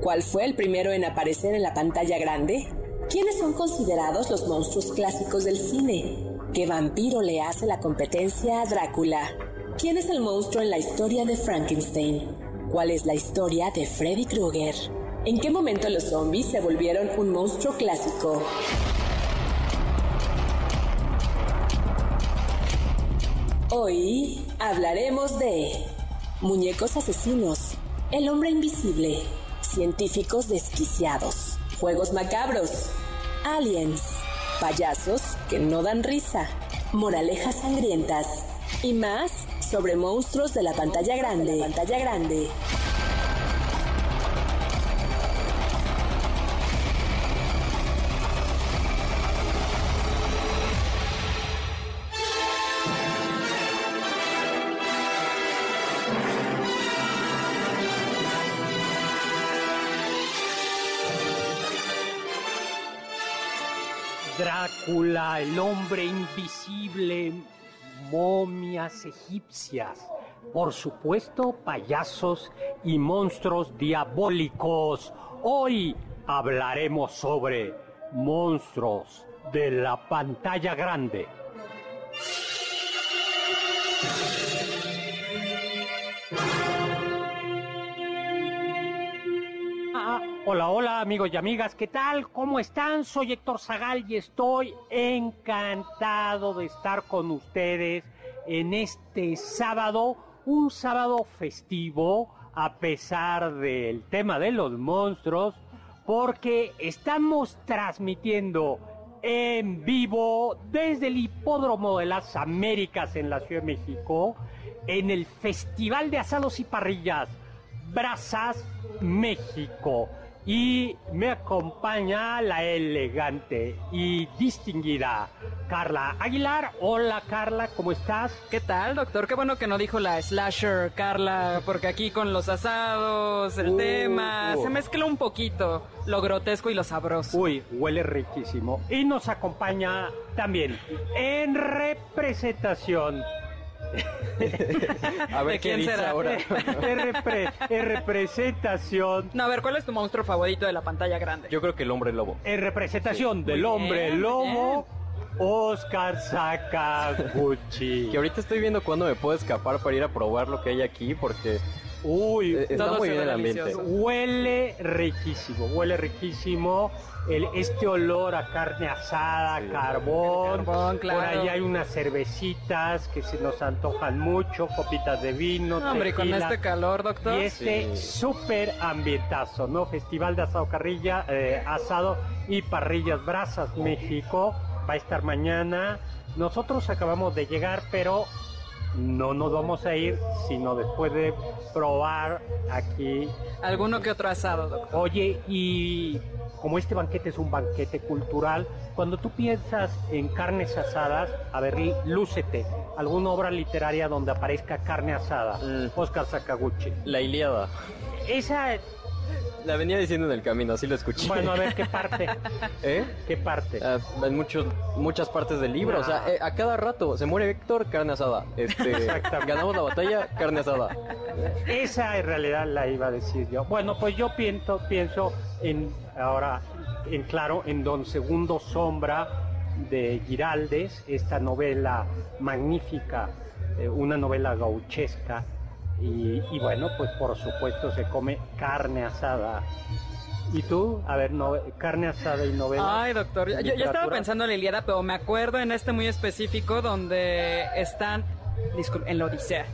¿Cuál fue el primero en aparecer en la pantalla grande? ¿Quiénes son considerados los monstruos clásicos del cine? ¿Qué vampiro le hace la competencia a Drácula? ¿Quién es el monstruo en la historia de Frankenstein? ¿Cuál es la historia de Freddy Krueger? ¿En qué momento los zombies se volvieron un monstruo clásico? Hoy hablaremos de muñecos asesinos, el hombre invisible, científicos desquiciados, juegos macabros, aliens. Payasos que no dan risa, moralejas sangrientas. Y más sobre monstruos de la pantalla grande. pantalla grande. El hombre invisible, momias egipcias, por supuesto payasos y monstruos diabólicos. Hoy hablaremos sobre monstruos de la pantalla grande. Hola, hola amigos y amigas, ¿qué tal? ¿Cómo están? Soy Héctor Zagal y estoy encantado de estar con ustedes en este sábado, un sábado festivo a pesar del tema de los monstruos, porque estamos transmitiendo en vivo desde el Hipódromo de las Américas en la Ciudad de México, en el Festival de Asados y Parrillas, Brasas México y me acompaña la elegante y distinguida Carla Aguilar. Hola Carla, ¿cómo estás? ¿Qué tal, doctor? Qué bueno que no dijo la slasher, Carla, porque aquí con los asados, el tema, se mezcla un poquito lo grotesco y lo sabroso. Uy, huele riquísimo. Y nos acompaña también en representación a ver quién será ahora. en, representación. No, a ver, ¿cuál es tu monstruo favorito de la pantalla grande? Yo creo que el hombre lobo. En representación del hombre lobo. Oscar Sakaguchi. que ahorita estoy viendo cuándo me puedo escapar para ir a probar lo que hay aquí porque Uy, eh, está muy bien el ambiente. Huele riquísimo, huele riquísimo el, este olor a carne asada, carbón. Por ahí hay unas cervecitas que se nos antojan mucho, copitas de vino. hombre, con este calor, doctor. Y este súper ambientazo, ¿no? Festival de asado carrilla, eh, asado y parrillas brasas México. Va a estar mañana. Nosotros acabamos de llegar, pero no nos vamos a ir sino después de probar aquí. Alguno que otro asado, doctor. Oye, y como este banquete es un banquete cultural, cuando tú piensas en carnes asadas, a ver, lúcete, alguna obra literaria donde aparezca carne asada, mm. Oscar Sakaguchi. La Iliada. Esa la venía diciendo en el camino, así lo escuché. Bueno, a ver, ¿qué parte? ¿Eh? ¿Qué parte? Ah, en muchos, muchas partes del libro. O sea, eh, a cada rato se muere Héctor, carne asada. Este, ganamos la batalla, carne asada. Esa en realidad la iba a decir yo. Bueno, pues yo pienso, pienso en ahora, en claro, en Don Segundo Sombra de Giraldes, esta novela magnífica, eh, una novela gauchesca y, bueno, pues por supuesto se come carne asada. ¿Y tú? A ver, no, carne asada y novela. Ay, doctor, yo, estaba pensando en la Iliada, pero me acuerdo en este muy específico donde están en la Odisea.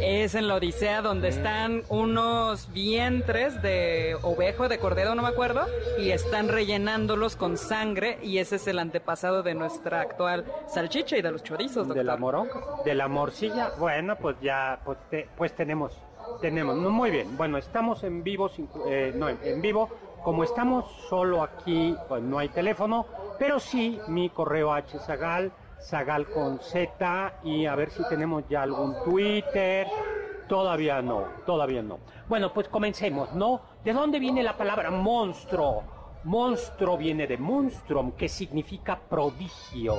Es en la Odisea donde están unos vientres de ovejo, de cordero, no me acuerdo, y están rellenándolos con sangre y ese es el antepasado de nuestra actual salchicha y de los chorizos, ¿De la moronga? ¿De la morcilla? Bueno, pues ya, pues, pues tenemos, tenemos, muy bien. Bueno, estamos en vivo, eh, no, en vivo, como estamos solo aquí, pues no hay teléfono, pero sí mi correo hzagal Zagal con Z y a ver si tenemos ya algún Twitter. Todavía no, todavía no. Bueno, pues comencemos, ¿no? ¿De dónde viene la palabra monstruo? Monstruo viene de monstrum, que significa prodigio.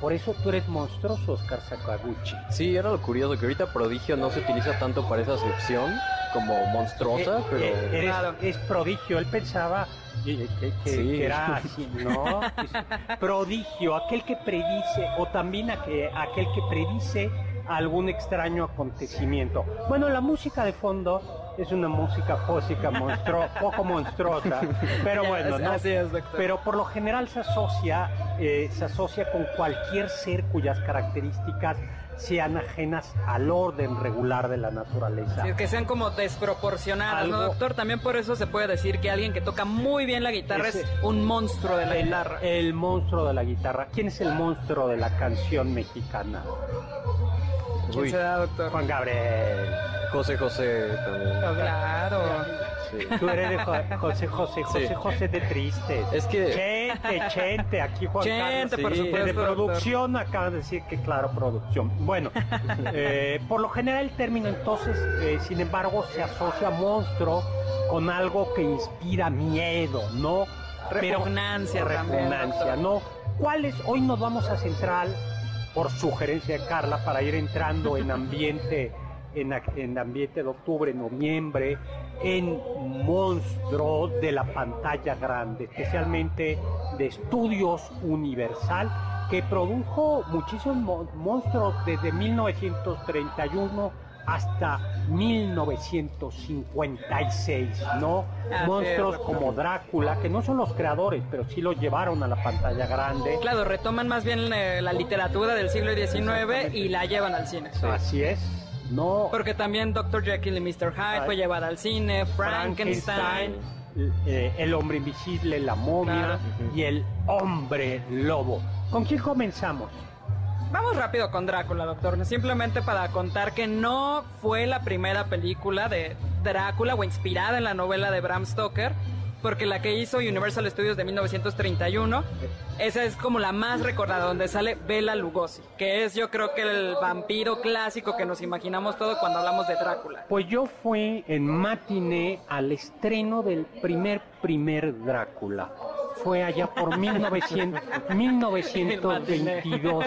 Por eso tú eres monstruoso, Oscar Sakaguchi. Sí, era lo curioso, que ahorita prodigio no se utiliza tanto para esa acepción como monstruosa, eh, pero... Eh, es prodigio, él pensaba que, era así, ¿no? prodigio, aquel que predice, o también aquel que predice algún extraño acontecimiento. Bueno, la música de fondo es una música fósica monstruo, poco monstruosa, pero bueno, ¿no? pero por lo general se asocia, eh, se asocia con cualquier ser cuyas características sean ajenas al orden regular de la naturaleza. que sean como desproporcionadas, ¿no, doctor? También por eso se puede decir que alguien que toca muy bien la guitarra es un monstruo de la guitarra. El monstruo de la guitarra. ¿Quién es el monstruo de la canción mexicana? ¿Quién será, doctor? Juan Gabriel. José José también. Claro. Tú eres de José José, José José de triste. Es que. Chente, Chente, aquí Juan Chente, por supuesto. De producción acaban de decir que, claro, producción. Bueno, eh, por lo general el término entonces, eh, sin embargo, se asocia a monstruo con algo que inspira miedo, ¿no? Repugnancia, repugnancia, ¿no? ¿Cuáles? Hoy nos vamos a centrar, por sugerencia de Carla, para ir entrando en ambiente en, en ambiente de octubre, noviembre, en monstruo de la pantalla grande, especialmente de Estudios Universal, que produjo muchísimos monstruos desde 1931 hasta 1956, ¿no? Monstruos como Drácula, que no son los creadores, pero sí lo llevaron a la pantalla grande. Claro, retoman más bien eh, la literatura del siglo XIX y la llevan al cine. Así es. No. Porque también Dr. Jekyll y Mr. Hyde fue llevada al cine, Frankenstein. Eh, el hombre invisible, la momia y el hombre lobo. ¿Con quién comenzamos? Vamos rápido con Drácula, doctor. Simplemente para contar que no fue la primera película de Drácula o inspirada en la novela de Bram Stoker porque la que hizo Universal Studios de 1931, esa es como la más recordada, donde sale Bela Lugosi, que es yo creo que el vampiro clásico que nos imaginamos todo cuando hablamos de Drácula. Pues yo fui en matiné al estreno del primer primer Drácula. Fue allá por 1900, 1922.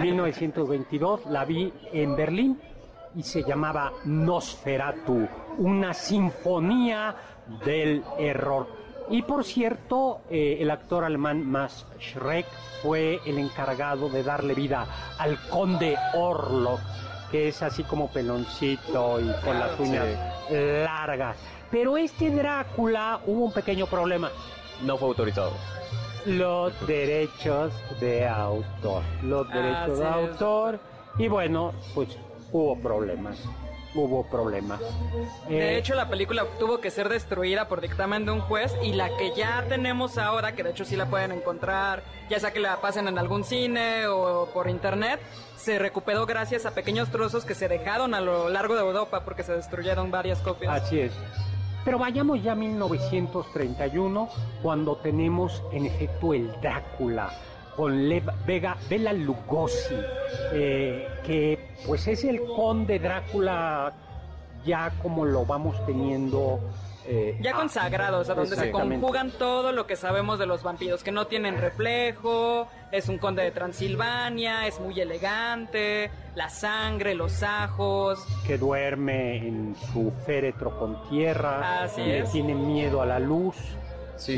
1922 la vi en Berlín y se llamaba Nosferatu, una sinfonía del error. Y por cierto, eh, el actor alemán Max Schreck fue el encargado de darle vida al conde Orlok, que es así como peloncito y con las uñas largas. Pero este Drácula hubo un pequeño problema. No fue autorizado. Los derechos de autor. Los derechos de autor. Y bueno, pues hubo problemas hubo problemas. De eh, hecho, la película tuvo que ser destruida por dictamen de un juez y la que ya tenemos ahora, que de hecho sí la pueden encontrar, ya sea que la pasen en algún cine o por internet, se recuperó gracias a pequeños trozos que se dejaron a lo largo de Europa porque se destruyeron varias copias. Así es. Pero vayamos ya a 1931, cuando tenemos en efecto el Drácula con Le Vega Bela Lugosi, eh, que pues es el conde Drácula ya como lo vamos teniendo eh, ya consagrado, o sea, donde se conjugan todo lo que sabemos de los vampiros, que no tienen reflejo, es un conde de Transilvania, es muy elegante, la sangre, los ajos. Que duerme en su féretro con tierra, Así tiene miedo a la luz.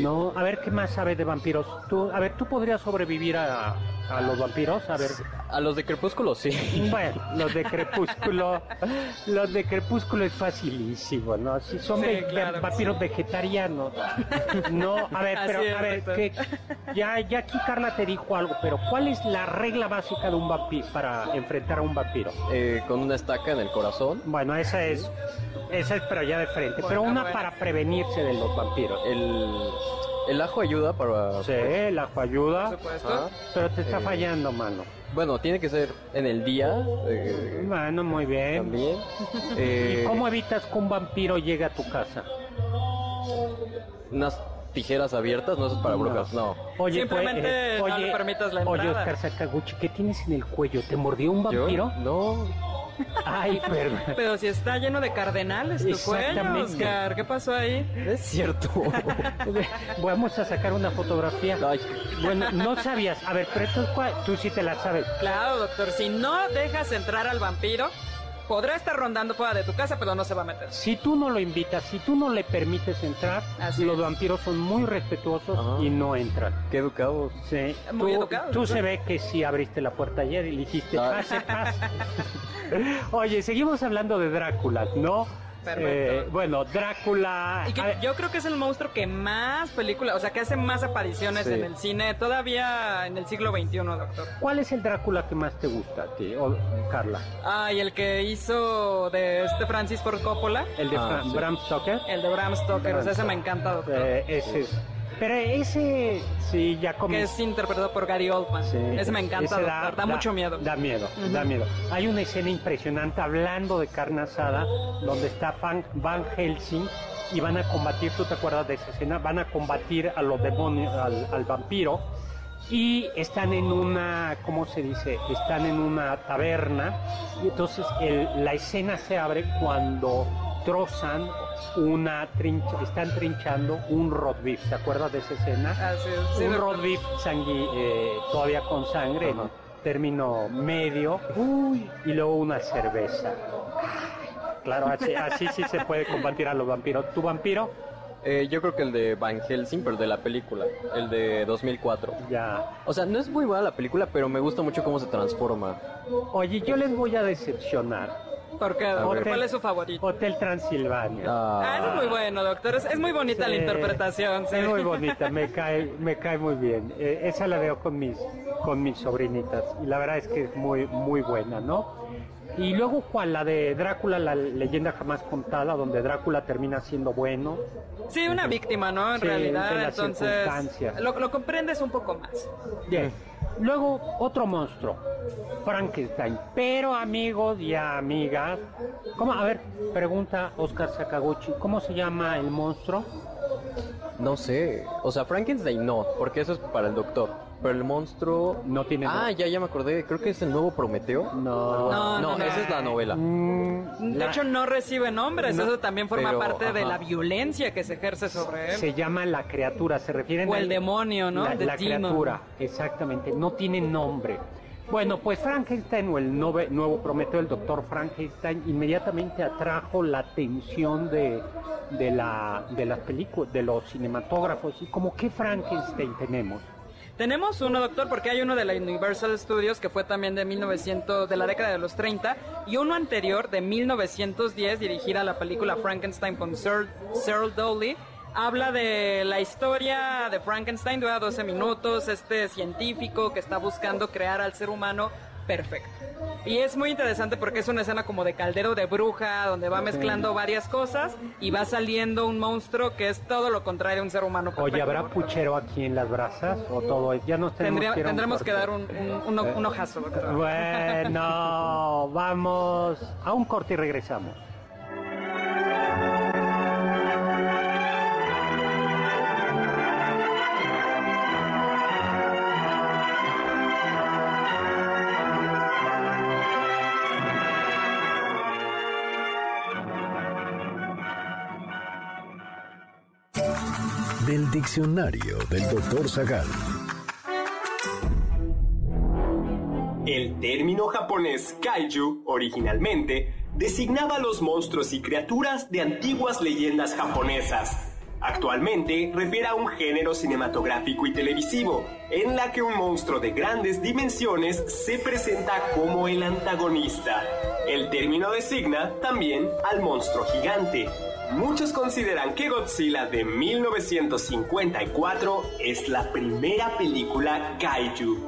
No, a ver qué más sabes de vampiros. Tú, a ver, tú podrías sobrevivir a, a los vampiros? A ver. A los de Crepúsculo, sí. Bueno, los de Crepúsculo, los de Crepúsculo es facilísimo, ¿no? Si son Sí, ve- claro, vampiros sí. vegetarianos. No, a ver, pero es, a ver, que ya, ya aquí Carla te dijo algo, pero ¿cuál es la regla básica de un vampiro para enfrentar a un vampiro? Eh, con una estaca en el corazón. Bueno, esa es, esa es pero ya de frente, pero una bueno. para prevenirse de los vampiros. El, el ajo ayuda para... Sí, la ayuda, Por supuesto. Ah, pero te está Eh, fallando, mano. bueno, tiene que ser en el día. eh, Bueno, muy bien. también. Eh, ¿Y cómo evitas que un vampiro llegue a tu casa? Unas tijeras abiertas, no eso es para No. brujas, no. Oye, pues, Simplemente no le permitas la Oye, entrada. Oscar Sakaguchi, ¿qué tienes en el cuello? ¿Te mordió un ¿Yo? vampiro? No. Ay, perdón. Pero si está lleno de cardenales tu cuello, Exactamente. Oscar. ¿Qué pasó ahí? Es cierto. Vamos a sacar una fotografía. Ay, Bueno, no sabías. A ver, pero tú sí te la sabes. Claro, doctor. Si no dejas entrar al vampiro, podrá estar rondando fuera de tu casa, pero no se va a meter. Si tú no lo invitas, si tú no le permites entrar, Así los es. vampiros son muy respetuosos Ajá. y no entran. qué educados. Sí. Muy tú, educado, tú se ve que sí abriste la puerta ayer y le dijiste, Ah. pase, pase. Oye, seguimos hablando de Drácula, ¿no? Perfecto. Eh, bueno, Drácula... Y que yo creo que es el monstruo que más películas, o sea, que hace más apariciones Sí. en el cine, todavía en el siglo XXI, doctor. ¿Cuál es el Drácula que más te gusta a ti, o, Carla? Ah, y el que hizo de este Francis Ford Coppola, ¿El de Ah, Fra- sí. Bram Stoker? el de Bram Stoker, o sea, ese me encanta, doctor. Eh, ese es... Pero ese, sí, ya que comienza... es interpretado por Gary Oldman. Sí, ese me encanta, ese. Da, mucho miedo. Da miedo, da miedo. Hay una escena impresionante hablando de carne asada, donde está Van, Van Helsing y van a combatir, ¿tú te acuerdas de esa escena? Van a combatir a los demonios, al, al vampiro y están en una, ¿cómo se dice? Están en una taberna y entonces el- la escena se abre cuando trozan una trincha, están trinchando un roast beef, ¿te acuerdas de esa escena? Sí, un roast beef sangui- eh, todavía con sangre, en término medio, Uy, y luego una cerveza. Claro, así, así sí se puede combatir a los vampiros. ¿Tu vampiro? Eh, yo creo que el de Van Helsing, pero de la película, el de 2004. Ya. O sea, no es muy buena la película, pero me gusta mucho cómo se transforma. Oye, yo les voy a decepcionar. ¿Por qué? Hotel- ¿Cuál es su favorito? Hotel Transilvania. Ah, eso es muy bueno, doctor. Es, es muy bonita la Sí. interpretación. sí. Es muy bonita, me cae, me cae muy bien. Eh, esa la veo con mis, con mis sobrinitas y la verdad es que es muy, muy buena, ¿no? Y luego, ¿cuál? La de Drácula, la leyenda jamás contada, donde Drácula termina siendo bueno. Sí, una víctima, ¿no? En Sí, realidad, de las entonces circunstancias. lo, lo comprendes un poco más. Bien. Luego, otro monstruo, Frankenstein. Pero, amigos y amigas, ¿cómo? A ver, pregunta Oscar Sakaguchi, ¿cómo se llama el monstruo? No sé. O sea, Frankenstein no, porque eso es para el doctor. Pero el monstruo. No tiene Ah, nombre. ya, ya me acordé. Creo que es el nuevo Prometeo. No. No, no, no. esa es la novela. Mm, De la- hecho, no recibe nombres. No, Eso también forma pero, parte de la violencia que se ejerce sobre él. Se llama la criatura, se refieren O el al- demonio, ¿no? La, criatura, exactamente, no tiene nombre. Bueno, pues Frankenstein o el nove- nuevo Prometeo, el doctor Frankenstein, inmediatamente atrajo la atención de, de, la, de las películas, de los cinematógrafos. ¿Y como qué Frankenstein tenemos? Tenemos uno, doctor, porque hay uno de la Universal Studios que fue también de 1900, de la década de los 30, y uno anterior de 1910 dirigida a la película Frankenstein con Sir, Searle Dowley. Habla de la historia de Frankenstein, dura 12 minutos, este científico que está buscando crear al ser humano perfecto. Y es muy interesante porque es una escena como de caldero de bruja, donde va mezclando varias cosas y va saliendo un monstruo que es todo lo contrario a un ser humano perfecto. Oye, ¿habrá puchero aquí en las brasas o todo? Ya nos tenemos Tendría- que tendremos que dar un, un, un- un ojazo, doctor. Bueno, vamos a un corte y regresamos. Diccionario del doctor Zagal. El término japonés kaiju originalmente designaba los monstruos y criaturas de antiguas leyendas japonesas. Actualmente refiere a un género cinematográfico y televisivo, en la que un monstruo de grandes dimensiones se presenta como el antagonista. El término designa también al monstruo gigante. Muchos consideran que Godzilla de 1954 es la primera película kaiju.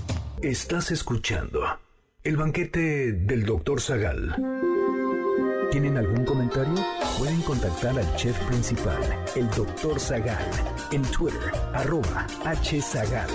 Estás escuchando el banquete del Dr. Zagal. ¿Tienen algún comentario? Pueden contactar al chef principal, el Dr. Zagal, en Twitter, arroba hzagal.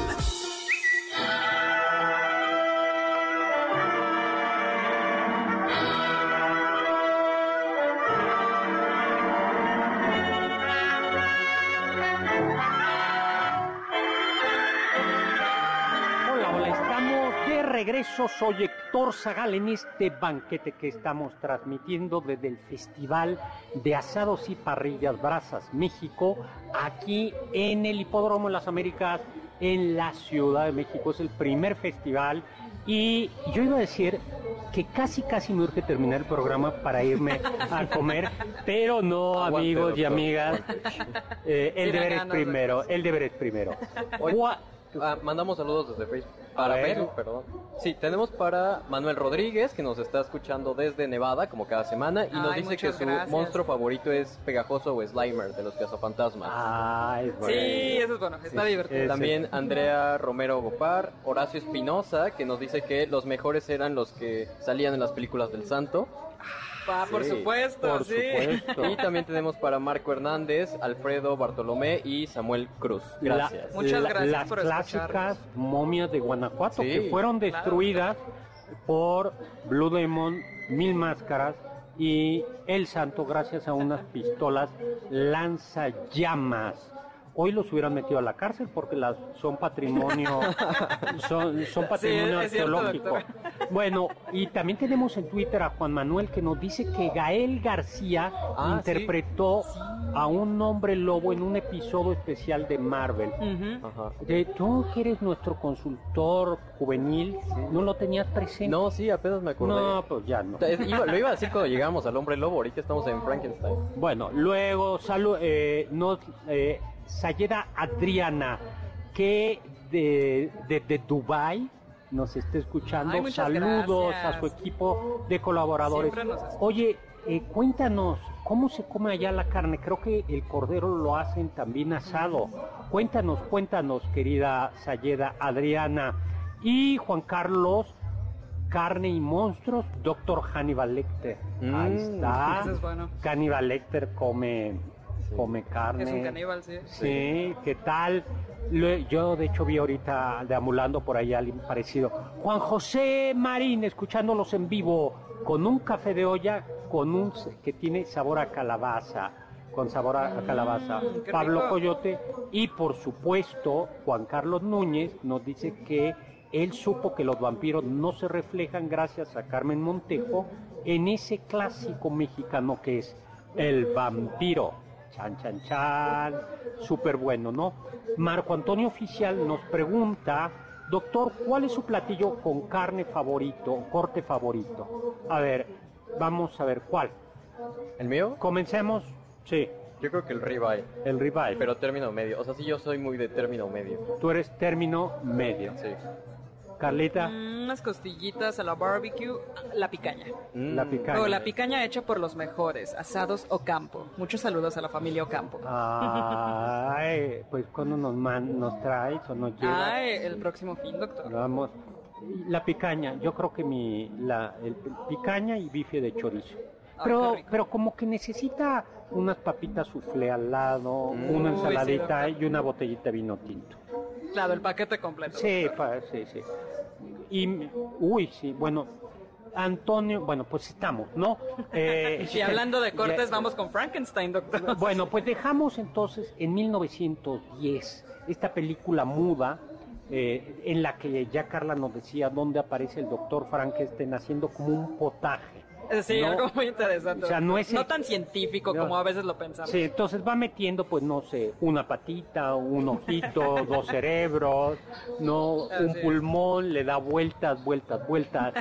Soy Héctor Zagal en este banquete que estamos transmitiendo desde el Festival de Asados y Parrillas Brasas, México, aquí en el Hipódromo de las Américas, en la Ciudad de México. Es el primer festival y yo iba a decir que casi, casi me urge terminar el programa para irme a comer, pero no, Aguante, amigos y amigas. Eh, el deber es primero, el deber es primero. Ah, mandamos saludos desde Facebook. Para ver. Facebook, perdón. Sí, tenemos para Manuel Rodríguez, que nos está escuchando desde Nevada, como cada semana, y nos Ay, dice que su gracias. monstruo favorito es Pegajoso o Slimer, de los cazafantasmas. Ah, es bueno. Sí, eso es bueno, está Sí, divertido. También Andrea Romero Gopar, Horacio Espinosa, que nos dice que los mejores eran los que salían en las películas del Santo. Ah, por supuesto, por sí. supuesto. Y también tenemos para Marco Hernández, Alfredo Bartolomé y Samuel Cruz. Gracias. La- Muchas la- gracias Las por clásicas momias de Guanajuato Sí, que fueron claro. destruidas por Blue Demon, Mil Máscaras y El Santo gracias a unas pistolas lanzallamas. Hoy los hubieran metido a la cárcel porque las son patrimonio son, son patrimonio arqueológico. Bueno, y también tenemos en Twitter a Juan Manuel que nos dice que Gael García Ah, interpretó a un hombre lobo en un episodio especial de Marvel. Ujú. Ajá. De tú que eres nuestro consultor juvenil, no lo tenías presente. No, sí, apenas me acordé. no, pues ya no. Iba- lo iba a decir cuando llegamos al hombre lobo, ahorita estamos en Frankenstein. Bueno, luego salud, eh, nos, eh, Sayeda Adriana, que de, de, de Dubai nos está escuchando. Ay, Saludos gracias. a su equipo de colaboradores. Oye, eh, cuéntanos, ¿cómo se come allá la carne? Creo que el cordero lo hacen también asado. Cuéntanos, cuéntanos, querida Sayeda Adriana. Y Juan Carlos, carne y monstruos, doctor Hannibal Lecter. Ahí Mm, está. Eso es bueno. Hannibal Lecter come, come carne. Es un caníbal, sí. Sí, ¿qué tal? Lo- Yo de hecho vi ahorita deambulando por ahí alguien parecido. Juan José Marín, escuchándolos en vivo, con un café de olla con un que tiene sabor a calabaza, con sabor a, calabaza. Mm, qué Pablo rico. Coyote y por supuesto Juan Carlos Núñez nos dice que él supo que los vampiros no se reflejan gracias a Carmen Montejo en ese clásico mexicano que es el vampiro. Chan, chan, chan. Súper bueno, ¿no? Marco Antonio Oficial nos pregunta, doctor, ¿cuál es su platillo con carne favorito, corte favorito? A ver, vamos a ver, ¿cuál? ¿El mío? Comencemos. Sí, Yo creo que el ribeye, el ribeye. pero término medio. O sea, sí, yo soy muy de término medio. Tú eres término medio. Sí. Carlita, Mm, Unas costillitas a la barbecue, la picaña. Mm. la picaña. O la picaña hecha por los mejores, asados Ocampo. Muchos saludos a la familia Ocampo. Ay, pues cuando nos, man, nos traes o nos llevas. Ay, el próximo fin, doctor. Vamos. La picaña, yo creo que mi la el, el picaña y bife de chorizo. pero, pero como que necesita unas papitas soufflé al lado, una ensaladita y una botellita de vino tinto. Claro, el paquete completo. Sí, sí, sí. Y, uy, sí, bueno, Antonio, bueno, pues estamos, ¿no? Eh, y hablando de cortes, vamos con Frankenstein, doctor. Bueno, pues dejamos entonces en 1910 esta película muda eh, en la que ya Carla nos decía dónde aparece el doctor Frankenstein haciendo como un potaje. Sí, algo muy interesante. O sea, no es no tan científico como a veces lo pensamos. Sí, entonces va metiendo, pues no sé, una patita, un ojito, dos cerebros, no, un pulmón, le da vueltas, vueltas, vueltas,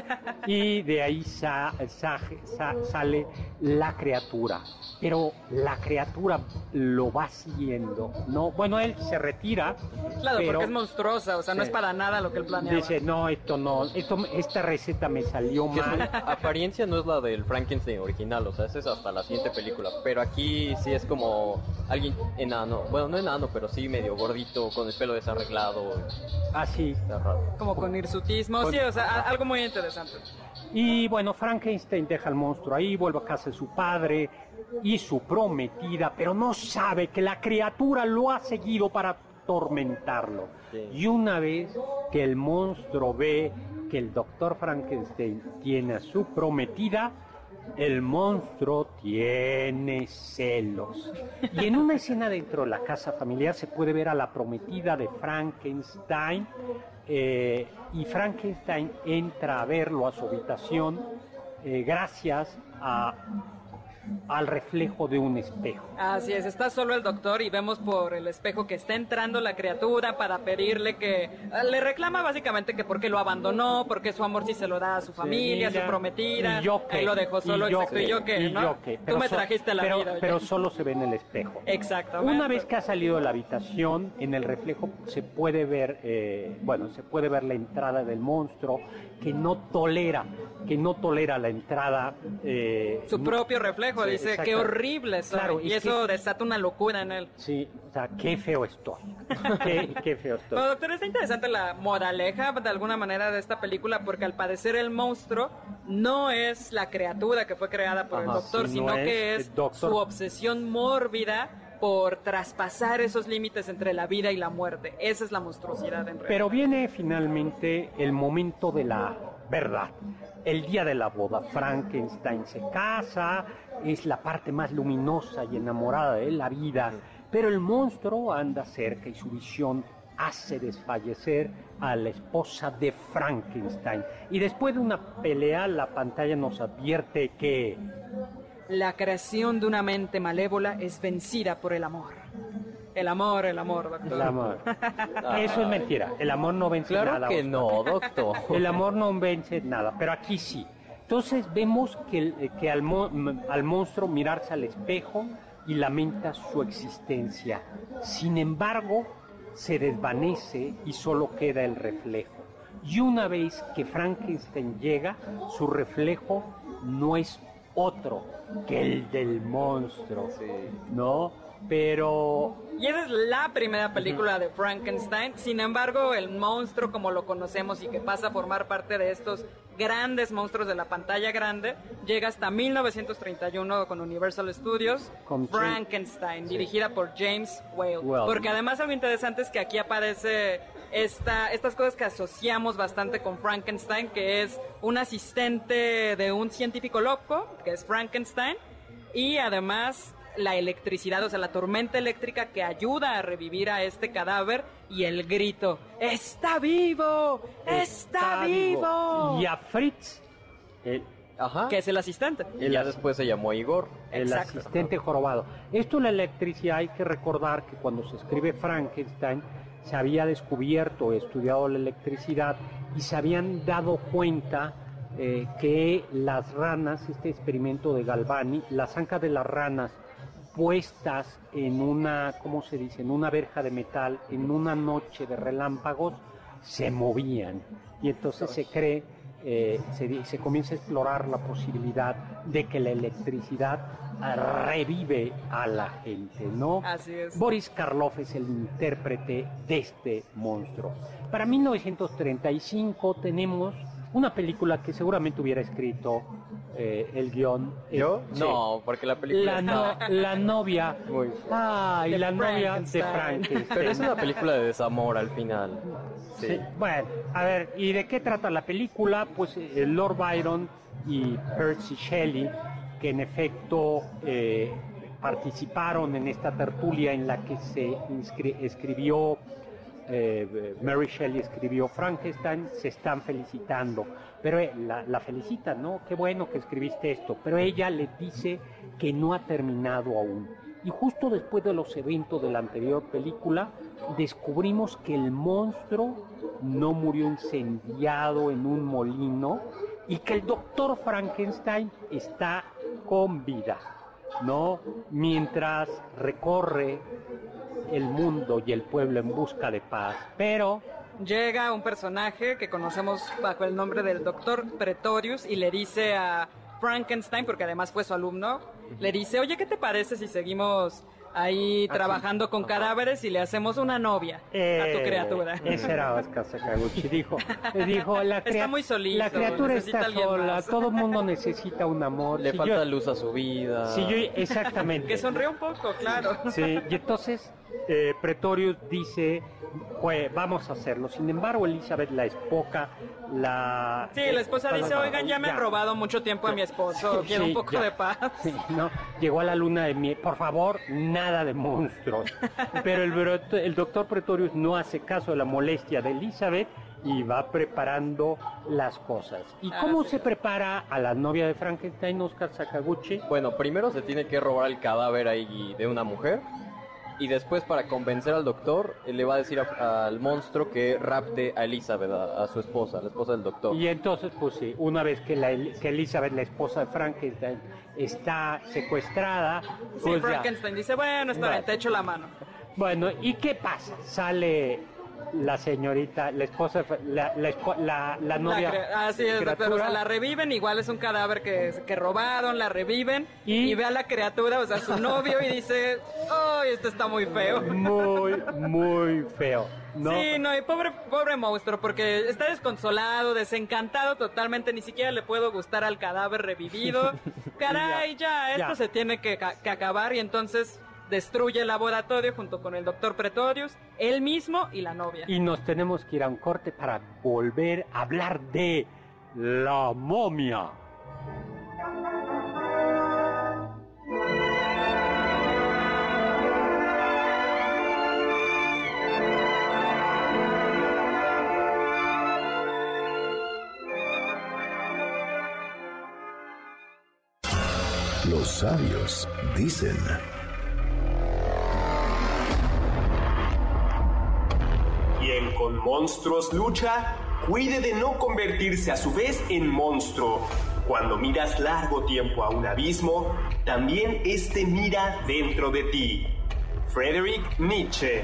y de ahí sale la criatura. Pero la criatura lo va siguiendo, ¿no? Bueno, él se retira. Claro, porque es monstruosa, o sea, no es para nada lo que él planeaba. Dice, no, esto no, esto, esta receta me salió mal. apariencia no es la del Frankenstein original, o sea, esa es hasta la siguiente película. Pero aquí sí es como alguien enano, bueno, no enano, pero sí medio gordito, con el pelo desarreglado. Así. Ah, como con hirsutismo, sí, o sea, algo muy interesante. Y bueno, Frankenstein deja al monstruo ahí, vuelve a casa de su padre y su prometida, pero no sabe que la criatura lo ha seguido para atormentarlo. Y una vez que el monstruo ve que el doctor Frankenstein tiene a su prometida, el monstruo tiene celos. Y en una escena dentro de la casa familiar se puede ver a la prometida de Frankenstein eh, y Frankenstein entra a verlo a su habitación eh, gracias a al reflejo de un espejo. Así es, está solo el doctor y vemos por el espejo que está entrando la criatura para pedirle que le reclama básicamente que por qué lo abandonó, porque su amor sí se lo da a su familia, a su prometida, y yo que, lo dejó solo, y yo que, y yo que, ¿no? Tú me trajiste la pero, vida. Pero solo se ve en el espejo. Exactamente. Una vez que ha salido de la habitación, en el reflejo se puede ver, eh, bueno, se puede ver la entrada del monstruo que no tolera, que no tolera la entrada. Eh, su propio reflejo dice, qué horrible Claro, y eso desata una locura en él. Sí, o sea, qué feo estoy. qué, feo estoy. Pero, doctor, está interesante la moraleja de alguna manera de esta película porque al padecer el monstruo no es la criatura que fue creada por el doctor, sino que es su obsesión mórbida por traspasar esos límites entre la vida y la muerte. Esa es la monstruosidad en realidad. Pero viene finalmente el momento de la verdad. El día de la boda, Frankenstein se casa, es la parte más luminosa y enamorada de la vida, pero el monstruo anda cerca y su visión hace desfallecer a la esposa de Frankenstein. Y después de una pelea, la pantalla nos advierte que... La creación de una mente malévola es vencida por el amor. El amor, el amor, doctor. El amor. Eso es mentira. El amor no vence claro nada. que no, doctor. El amor no vence nada, pero aquí sí. Entonces vemos que, que al, al monstruo mirarse al espejo y lamenta su existencia. Sin embargo, se desvanece y solo queda el reflejo. Y una vez que Frankenstein llega, su reflejo no es otro que el del monstruo, ¿no? Pero... Y esa es la primera película de Frankenstein. Sin embargo, el monstruo como lo conocemos y que pasa a formar parte de estos grandes monstruos de la pantalla grande, llega hasta 1931 con Universal Studios, con Frankenstein, dirigida por James Whale. Porque además algo interesante es que aquí aparece esta, estas cosas que asociamos bastante con Frankenstein, que es un asistente de un científico loco, que es Frankenstein, y además la electricidad, o sea, la tormenta eléctrica que ayuda a revivir a este cadáver y el grito, ¡Está vivo! ¡Está, vivo! Y a Fritz, que es el asistente. Y ya después se llamó Igor. El asistente jorobado. Esto la electricidad hay que recordar que cuando se escribe Frankenstein se había descubierto, estudiado la electricidad y se habían dado cuenta eh, que las ranas, este experimento de Galvani, las ancas de las ranas puestas en una, ¿cómo se dice?, en una verja de metal, en una noche de relámpagos, se movían. Y entonces se cree, eh, se, se comienza a explorar la posibilidad de que la electricidad revive a la gente, ¿no? Así es. Boris Karloff es el intérprete de este monstruo. Para 1935 tenemos una película que seguramente hubiera escrito eh, el guion. ¿Yo? No, porque la película La, está no- la novia. muy... Ay, De la novia de Frankenstein. Frankenstein. Pero es una película de desamor al final. Sí. Sí, Bueno, a ver, ¿y de qué trata la película? Pues eh, Lord Byron y Percy Shelley, que en efecto eh, participaron en esta tertulia en la que se inscri- escribió, eh, Mary Shelley escribió Frankenstein, se están felicitando. Pero eh, la, la felicitan, ¿no? Qué bueno que escribiste esto. Pero ella le dice que no ha terminado aún. Y justo después de los eventos de la anterior película, descubrimos que el monstruo no murió incendiado en un molino y que el doctor Frankenstein está con vida, ¿no? Mientras recorre el mundo y el pueblo en busca de paz. Pero Llega un personaje que conocemos bajo el nombre del doctor Pretorius y le dice a Frankenstein, porque además fue su alumno, le dice, oye, ¿qué te parece si seguimos ahí trabajando con cadáveres y le hacemos una novia a tu Eh, criatura? Ese era Oscar Sakaguchi. Dijo, dijo la, Está muy solito, la criatura está sola, todo el mundo necesita un amor. Le Si falta yo- luz a su vida. si yo- exactamente. Que sonríe un poco, claro. Sí, y entonces eh, Pretorius dice, "Jue- vamos a hacerlo. Sin embargo, Elizabeth la espoca, la... Sí, la esposa dice, oigan, ya me han robado mucho tiempo a mi esposo, quiero Sí, un poco ya. de paz. Sí, no, llegó a la luna de miel. Por favor, nada de monstruos. Pero el, el doctor Pretorius no hace caso de la molestia de Elizabeth y va preparando las cosas. ¿Y Ah, cómo sí. se prepara a la novia de Frankenstein, Oscar Sakaguchi? Bueno, primero se tiene que robar el cadáver ahí de una mujer. Y después, para convencer al doctor, él le va a decir a- al monstruo que rapte a Elizabeth, a, a su esposa, la esposa del doctor. Y entonces, pues sí, una vez que, la, que Elizabeth, la esposa de Frankenstein, está secuestrada, Sí, pues ya. Frankenstein dice, bueno, está bien, te echo la mano. Bueno, ¿y qué pasa? Sale la señorita, la esposa, la, la, la, la La novia. cre- Así es, criatura, pero o sea, la reviven, igual es un cadáver que, que robaron, la reviven ¿Y? y, ve a la criatura, o sea, su novio y dice, ¡ay, esto está muy feo! Muy, muy feo. ¿no? Sí, no, y pobre, pobre monstruo, porque está desconsolado, desencantado totalmente, ni siquiera le puedo gustar al cadáver revivido. Caray, ya, esto ya. se tiene que, que acabar y entonces destruye el laboratorio junto con el doctor Pretorius, él mismo y la novia. Y nos tenemos que ir a un corte para volver a hablar de la momia. Los sabios dicen. Con monstruos lucha, cuide de no convertirse a su vez en monstruo. Cuando miras largo tiempo a un abismo, también este mira dentro de ti. Friedrich Nietzsche.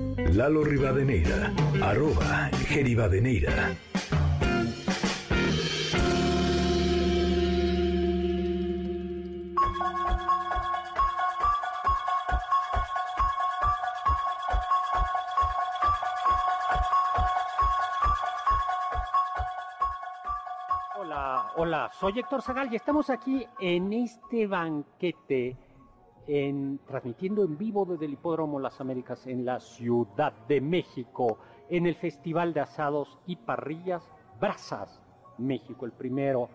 Lalo Rivadeneira, arroba Geribadeneira. Hola, hola, soy Héctor Zagal y estamos aquí en este banquete, en, transmitiendo en vivo desde el Hipódromo Las Américas en la Ciudad de México, en el Festival de Asados y Parrillas Brasas, México, el primero.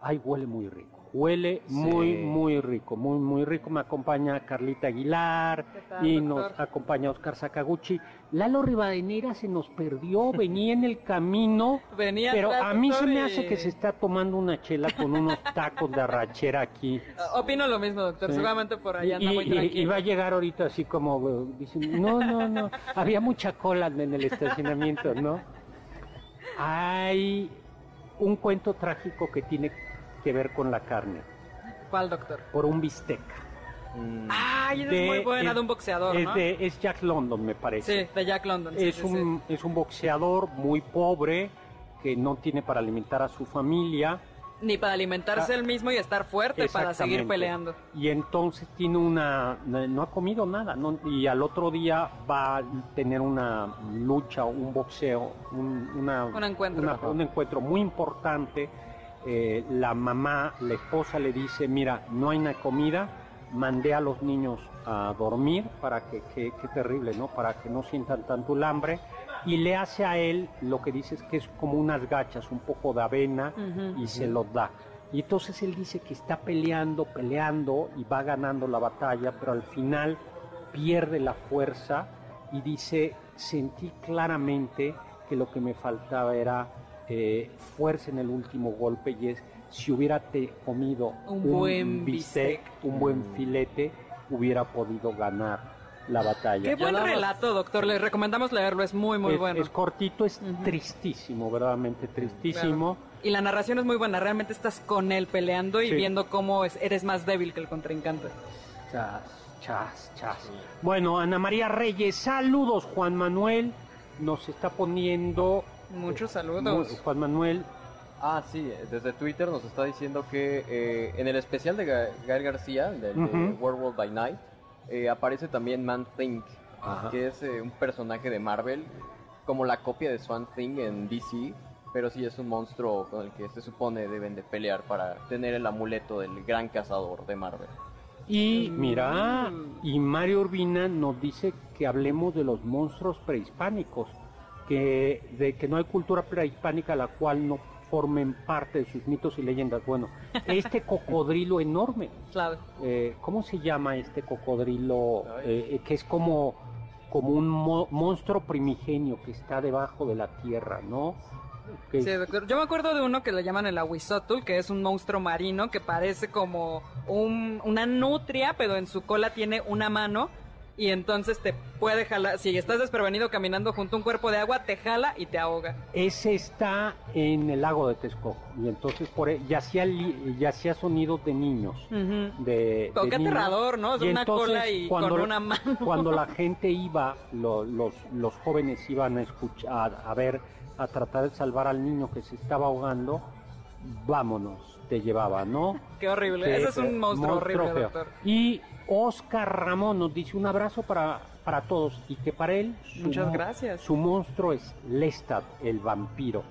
Ay, huele muy rico. Huele muy, Sí. muy rico, muy, muy rico. Me acompaña Carlita Aguilar ¿Qué tal, y doctor? nos acompaña Oscar Sakaguchi. Lalo Rivadeneira se nos perdió, venía en el camino, Venía pero atrás, a mí se me y- hace que se está tomando una chela con unos tacos de arrachera aquí. Opino lo mismo, doctor. Sí. Seguramente por ahí anda Y, muy y- y tranquilo. va a llegar ahorita así como eh, diciendo, no, no, no, había mucha cola en el estacionamiento, ¿no? Hay un cuento trágico que tiene que ver con la carne, ¿Cuál, doctor? por un bistec. Mm, Ay, esa De- es muy buena, es- de un boxeador, Es, ¿no? de- es Jack London, me parece. Sí, de Jack London. sí, es, sí, sí. un, es un boxeador muy pobre que no tiene para alimentar a su familia. Ni para alimentarse Ah, él mismo y estar fuerte para seguir peleando. Y entonces tiene una, no ha comido nada, ¿no? y al otro día va a tener una lucha, un boxeo, un, una- Un encuentro. una- un encuentro muy importante. Eh, la mamá, la esposa le dice, mira, no hay una comida, mandé a los niños a dormir para que, que- terrible, ¿no? Para que no sientan tanto el hambre. Y le hace a él lo que dice es que es como unas gachas, un poco de avena, y se los da. Y entonces él dice que está peleando, peleando y va ganando la batalla, pero al final pierde la fuerza y dice, sentí claramente que lo que me faltaba era eh, fuerza en el último golpe y es, si hubiera te- comido Un buen bistec. un buen filete, hubiera podido ganar la batalla. Qué buen relato, doctor. Le recomendamos leerlo, es muy, muy es, bueno. es cortito, es tristísimo, verdaderamente tristísimo. Y la narración es muy buena, realmente estás con él peleando y Sí. viendo cómo es- eres más débil que el contrincante. Chas, chas, chas. Bueno, Ana María Reyes, saludos, Juan Manuel. Nos está poniendo. Muchos Mu- saludos. Juan Manuel, Ah, sí, desde Twitter nos está diciendo que eh, en el especial de Ga- Gael García, del de Ujú. Werewolf by Night, eh, aparece también Man Thing, Ajá. que es eh, un personaje de Marvel, como la copia de Swan Thing en DC, pero sí es un monstruo con el que se supone deben de pelear para tener el amuleto del gran cazador de Marvel. Y Mm. mira, y Mario Urbina nos dice que hablemos de los monstruos prehispánicos, que de que no hay cultura prehispánica la cual no formen parte de sus mitos y leyendas. Bueno, este cocodrilo enorme, Claro. eh, ¿cómo se llama este cocodrilo? Eh, eh, que es como, como un mo- monstruo primigenio que está debajo de la tierra, ¿no? Que Sí. Yo me acuerdo de uno que le llaman el Ahuizotl, que es un monstruo marino que parece como un- una nutria, pero en su cola tiene una mano y entonces te puede jalar. Si estás desprevenido caminando junto a un cuerpo de agua, te jala y te ahoga. Ese está en el lago de Texcoco y entonces por e- ya hacía ya hacía sonidos de niños. Ujú. De, qué aterrador, ¿no? Es Y una entonces, cola y cuando- con una mano. Cuando la gente iba, lo- los, los jóvenes iban a escuchar, a ver, a tratar de salvar al niño que se estaba ahogando, vámonos, te llevaba, ¿no? Qué horrible. Ese es un monstruo, horrible, feo. doctor. Y Oscar Ramón nos dice un abrazo para, para todos y que para él su Muchas gracias. Su monstruo es Lestat, el vampiro.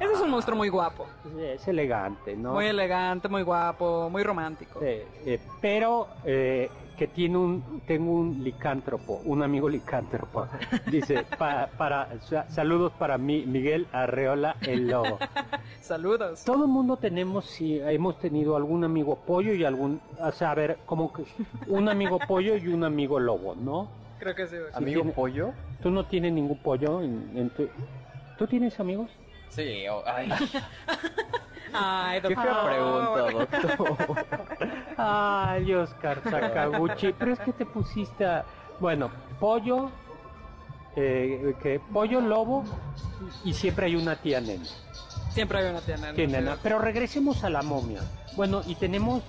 Ese es un monstruo muy guapo. Es elegante, ¿no? Muy elegante, muy guapo, muy romántico. Eh, eh, pero eh, que tiene un tengo un licántropo, un amigo licántropo. Dice pa- para sa- saludos para mí, Miguel Arreola el lobo. Saludos. Todo el mundo tenemos si hemos tenido algún amigo pollo y algún, o sea, a ver, como que un amigo pollo y un amigo lobo, ¿no? Creo que sí. Amigo tiene- pollo. Tú no tienes ningún pollo en, en tu ¿Tú tienes amigos? Sí, oh, ay, Ay, qué doctor. fea pregunta, doctor. Ay, Oscar Sakaguchi, pero es que te pusiste a... Bueno, pollo, eh, que pollo, lobo, y siempre hay una tía nena. Siempre hay una tía nena. Tía nena. Pero regresemos a la momia. Bueno, y tenemos,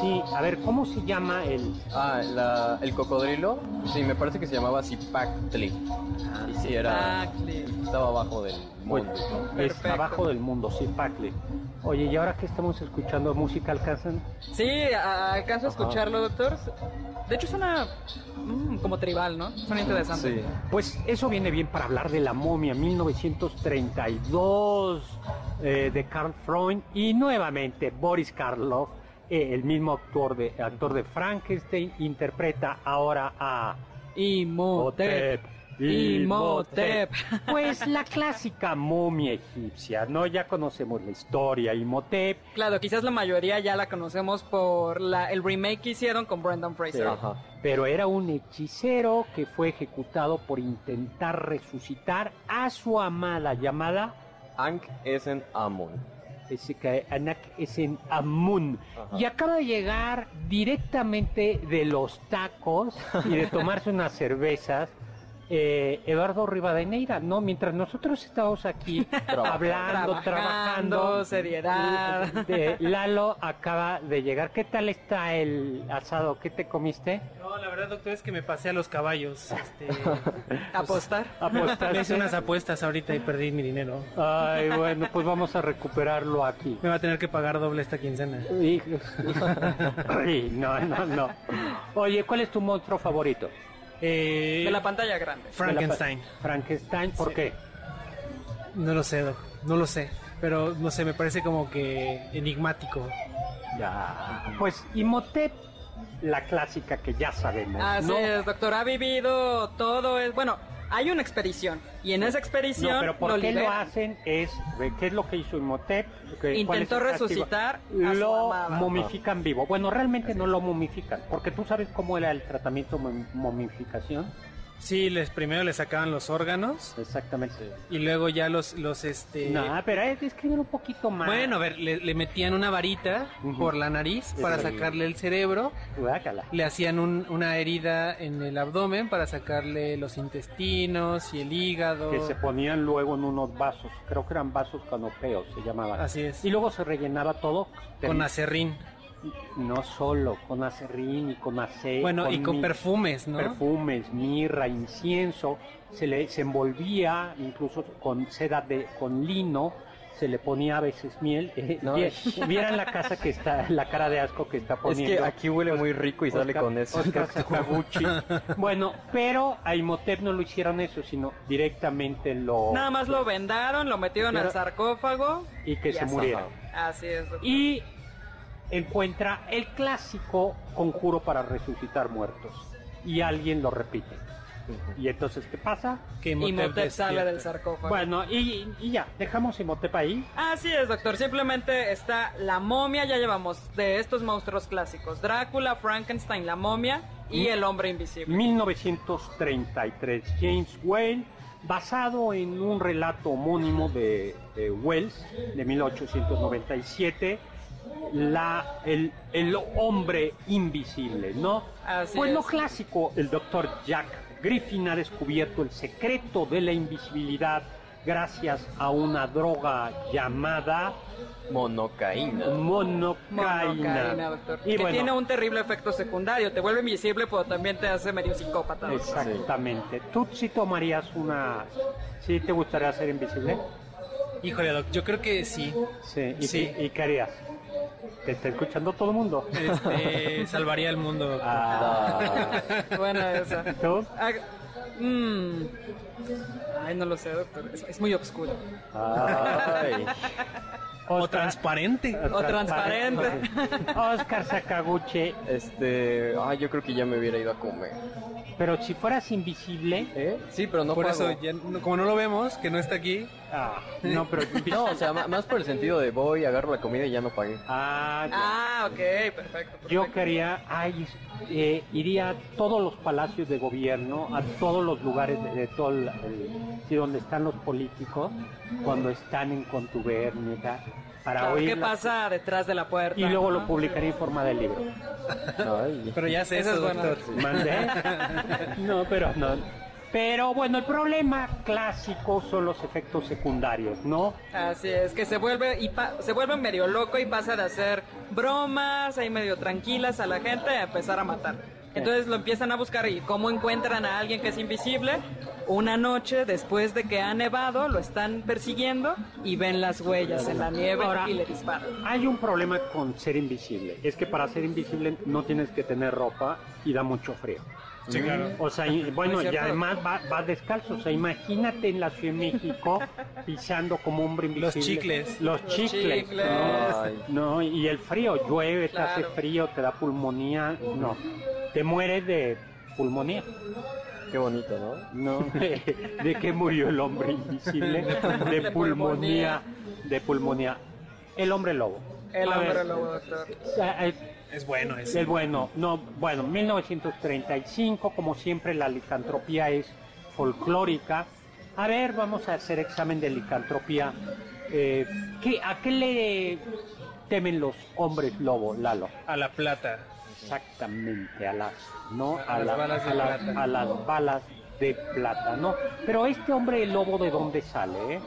sí, a ver, ¿cómo se llama el...? Ah, la- el cocodrilo, sí, me parece que se llamaba Zipactli. Y sí, era, Zipactli. estaba abajo del Bueno, monte. ¿no? es abajo del mundo, sí, Pacle. Oye, ¿y ahora que estamos escuchando música alcanzan? Sí, alcanzo a Ajá. escucharlo, doctor. De hecho, suena mm, como tribal, ¿no? Suena interesante. Sí. Pues eso viene bien para hablar de la momia 1932 eh, de Karl Freund y nuevamente Boris Karloff, eh, el mismo actor de, actor de Frankenstein, interpreta ahora a Imhotep. Hotep, Imhotep. Pues la clásica momia egipcia, ¿no? Ya conocemos la historia, Imhotep. Claro, quizás la mayoría ya la conocemos por la, el remake que hicieron con Brendan Fraser. Ajá. Pero era un hechicero que fue ejecutado por intentar resucitar a su amada llamada Ankh Esen Amon. Anak es en Amun. Ajá. Y acaba de llegar directamente de los tacos y de tomarse unas cervezas. Eh, Eduardo Rivadeneira, ¿no? Mientras nosotros estábamos aquí hablando, Trabajando, trabajando, seriedad. de- Lalo acaba de llegar. ¿Qué tal está el asado? ¿Qué te comiste? No, la verdad, doctor, es que me pasé a los caballos. Este, Apostar. ¿Apostaste? me hice unas apuestas ahorita y perdí mi dinero. Ay, bueno, pues vamos a recuperarlo aquí. Me va a tener que pagar doble esta quincena. Ay, no, no, no. Oye, ¿cuál es tu monstruo favorito? Eh, De la pantalla grande. Frankenstein. Frankenstein, ¿por Sí. qué? No lo sé, doc, no lo sé. Pero no sé, me parece como que enigmático. Ya. Pues Imhotep, la clásica que ya sabemos. Así ¿no? es, doctor. Ha vivido todo. Es, bueno, hay una expedición. Y en esa expedición No, pero ¿por lo qué lo hacen? Es, ¿qué es lo que hizo Imhotep? ¿Qué- cuál es Intentó resucitar a Lo momifican vivo. Bueno, realmente no lo momifican, porque tú sabes cómo era el tratamiento momificación. Sí, les, primero le sacaban los órganos Exactamente. y luego ya los, los este... No, pero es describir un poquito más. Bueno, a ver, le, le metían una varita por la nariz para Sí. sacarle el cerebro, le hacían un- una herida en el abdomen para sacarle los intestinos y el hígado. que se ponían luego en unos vasos, creo que eran vasos canopeos, se llamaban. Así es. Y luego se rellenaba todo Con acerrín. No solo con acerrín y con aceite. Bueno, y con mi- perfumes, ¿no? perfumes, mirra, incienso, se le se envolvía incluso con seda de con lino, se le ponía a veces miel. Eh, No, Vieran la casa que está, la cara de asco que está Es poniendo. que aquí huele muy rico y sale con eso. Oscar bueno, pero a Imhotep no lo hicieron eso, sino directamente lo Nada más lo vendaron, lo metieron Pero- al sarcófago. y que y se muriera. Así es, doctor. Y encuentra el clásico conjuro para resucitar muertos. Y alguien lo repite. Y entonces, ¿qué pasa? Que Imhotep sale del sarcófago. Bueno, y, y ya, dejamos Imhotep ahí. Así es, doctor. Simplemente está la momia. Ya llevamos de estos monstruos clásicos: Drácula, Frankenstein, la momia y el hombre invisible. 1933, James Whale, basado en un relato homónimo de, de Wells de 1897, la, el, el hombre invisible, ¿no? Así pues lo clásico, el doctor Jack Griffin ha descubierto el secreto de la invisibilidad gracias a una droga llamada Monocaína. monocaína. Monocaína, doctor. Y que bueno, tiene un terrible efecto secundario. Te vuelve invisible, pero también te hace medio psicópata. doctor. Exactamente. ¿Tú sí tomarías una... ¿Sí te gustaría ser invisible? Híjole, doc, yo creo que sí. Sí. ¿Y, Sí. ¿Y qué harías? Te está escuchando todo el mundo. Este, salvaría el mundo. doctor. Ah, Buena esa. ¿Tú? Ah, mm. Ay, no lo sé, doctor. Es, es muy oscuro. Ay. O transparente. O transparente. Oscar Sakaguchi. Este. Ay, yo creo que ya me hubiera ido a comer. Pero si fueras invisible... ¿Eh? Sí, pero no Por pago. eso, ya como no lo vemos, que no está aquí, Ah, no, pero... No, o sea, más por el sentido de voy, agarro la comida y ya no pagué. Ah, ya. Ah, ok, perfecto. perfecto. Yo quería, ay, eh, iría a todos los palacios de gobierno, a todos los lugares de, de todo el, sí, donde están los políticos, cuando están en contubernio y tal, para Claro, oír ¿Qué la- pasa detrás de la puerta? y luego lo ¿no? publicaría en forma de libro. Ay. pero ya sé Esa eso, es. ¿Mandé? No, pero no. Pero bueno, el problema clásico son los efectos secundarios, ¿no? Así es, que se vuelve y pa- se vuelve medio loco y pasa de hacer bromas ahí medio tranquilas a la gente a empezar a matar. Entonces lo empiezan a buscar y cómo encuentran a alguien que es invisible. Una noche después de que ha nevado lo están persiguiendo y ven las huellas en la nieve Ahora- y le disparan. Hay un problema con ser invisible. Es que para ser invisible no tienes que tener ropa y da mucho frío. Sí, claro. O sea, y- bueno, ¿No es y además va, va descalzo. O sea, imagínate en la Ciudad de México pisando como hombre invisible. Los chicles. Los chicles. chicles. No, Ay. no, y el frío, llueve, te hace frío, te da pulmonía. No, te mueres de pulmonía. Qué bonito, ¿no? No, ¿de qué murió el hombre invisible? De De pulmonía, de pulmonía. El hombre lobo. El A hombre ver, lobo, doctor. Es bueno Es bueno, no, bueno, 1935, como siempre la licantropía es folclórica. A ver, vamos a hacer examen de licantropía. Eh, ¿qué- ¿A qué le temen los hombres lobo, Lalo? A la plata. Exactamente, a las, ¿no? A las balas de a las- plata. a las balas de plata, ¿no? Pero este hombre lobo, ¿de dónde sale, eh?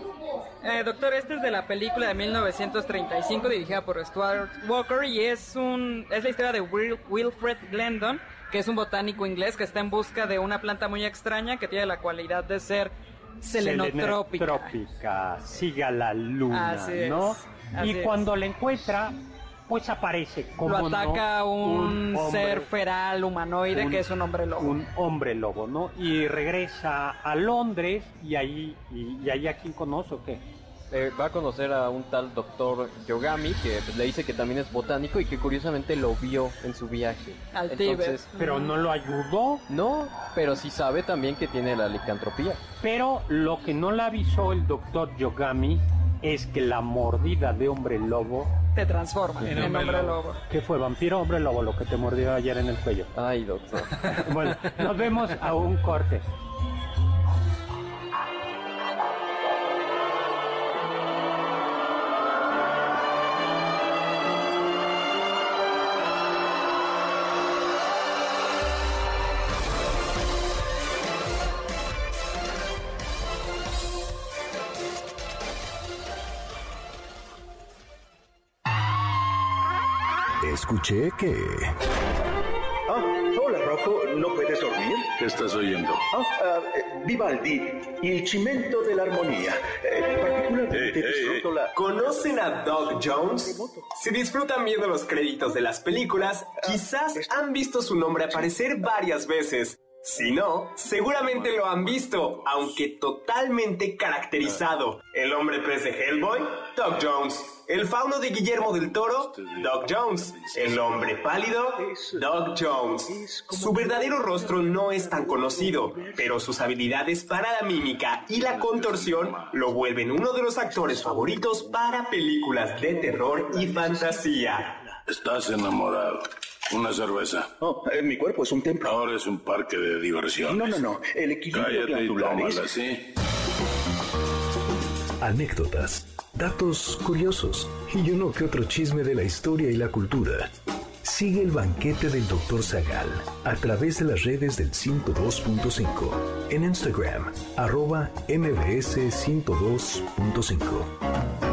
Eh, doctor, este es de la película de 1935 dirigida por Stuart Walker y es un es la historia de Wil- Wilfred Glendon, que es un botánico inglés que está en busca de una planta muy extraña que tiene la cualidad de ser selenotrópica. Selenotrópica, siga la luna, Así es, ¿no? así y es. cuando la encuentra, pues aparece como Lo ataca no, un, hombre, ser feral humanoide un- que es un hombre lobo. un hombre lobo, ¿no? Y regresa a Londres y ahí, y, y ahí a quién conoce o qué. Eh, va a conocer a un tal doctor Yogami que pues, le dice que también es botánico y que curiosamente lo vio en su viaje. Al Tíbet. Entonces, Pero no lo ayudó, no, pero sí sabe también que tiene la licantropía. pero lo que no le avisó el doctor Yogami es que la mordida de hombre lobo, Te transforma En en, hombre hombre lobo. lobo. ¿qué fue? ¿Vampiro o hombre lobo lo que te mordió ayer en el cuello? Ay, doctor. Bueno, nos vemos a un corte. Escuché que... Ah, hola Rocco, ¿no puedes dormir? ¿Qué estás oyendo? Ah, ah, eh, Vivaldi, Il cimento dell'armonia. Eh, particularmente Hey, hey, disfruto la... ¿Conocen a Doug Jones? Si disfrutan viendo los créditos de las películas, quizás han visto su nombre aparecer varias veces. Si no, seguramente lo han visto, aunque totalmente caracterizado. El hombre pez de Hellboy, Doug Jones. El fauno de Guillermo del Toro, Doug Jones. El hombre pálido, Doug Jones. Su verdadero rostro no es tan conocido, pero sus habilidades para la mímica y la contorsión lo vuelven uno de los actores favoritos para películas de terror y fantasía. Estás enamorado. Una cerveza. Oh, eh, mi cuerpo es un templo. Ahora es un parque de diversión. No, no, no. El equilibrio Cállate y ¿sí? Anécdotas, datos curiosos y yo no que otro chisme de la historia y la cultura. Sigue el banquete del Dr. Zagal a través de las redes del 102.5 en Instagram, arroba mbs102.5.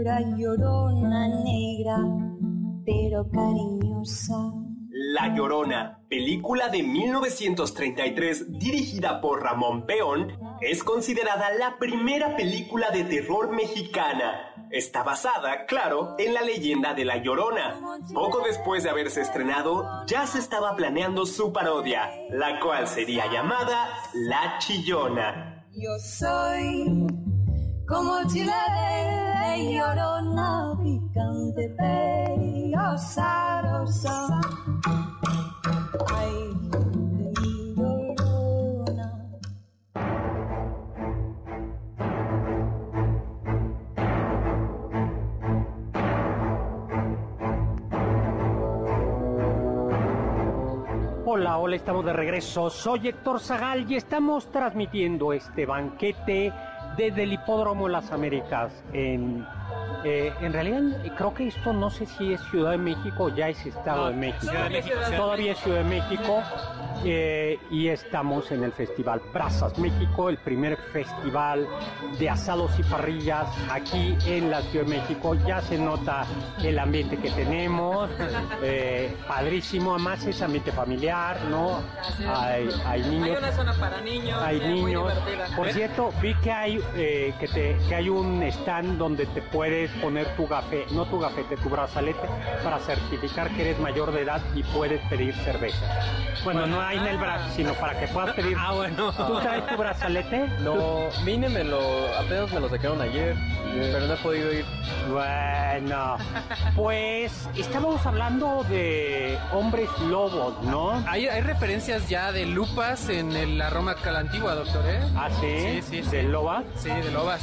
negra, llorona negra, pero cariñosa. La Llorona, película de 1933 dirigida por Ramón Peón, es considerada la primera película de terror mexicana. Está basada, claro, en la leyenda de La Llorona. Poco después de haberse estrenado, ya se estaba planeando su parodia, la cual sería llamada La Chillona. Yo soy como picante. Ay. Hola, hola, estamos de regreso. Soy Héctor Zagal y estamos transmitiendo este banquete desde el Hipódromo Las Américas. En, eh, en realidad, creo que esto no sé si es Ciudad de México o ya es Estado No, de México. Ciudad de México, Ciudad de Todavía es Ciudad de México. Eh, y estamos en el Festival Brazas México, el primer festival de asados y parrillas aquí en la Ciudad de México. Ya se nota el ambiente que tenemos, eh, padrísimo, además es ambiente familiar, ¿no? Hay, hay Hay niños. una zona para niños. Hay muy niños. Por cierto, vi que hay eh, que, te, que hay un stand donde te puedes poner tu gafete, no tu gafete, tu brazalete para certificar que eres mayor de edad y puedes pedir cerveza. Bueno, no hay en el brazo, sino para que puedas pedir. Ah, bueno. ¿Tú traes tu brazalete? No, vine, me lo, apenas me lo sacaron ayer, pero no he podido ir. Bueno, pues estábamos hablando de hombres lobos, ¿no? Hay, hay referencias ya de lupas en el- la Roma la antigua, doctor, ¿eh? ¿Ah, sí? Sí, sí, sí. ¿De lobas? Sí, de lobas.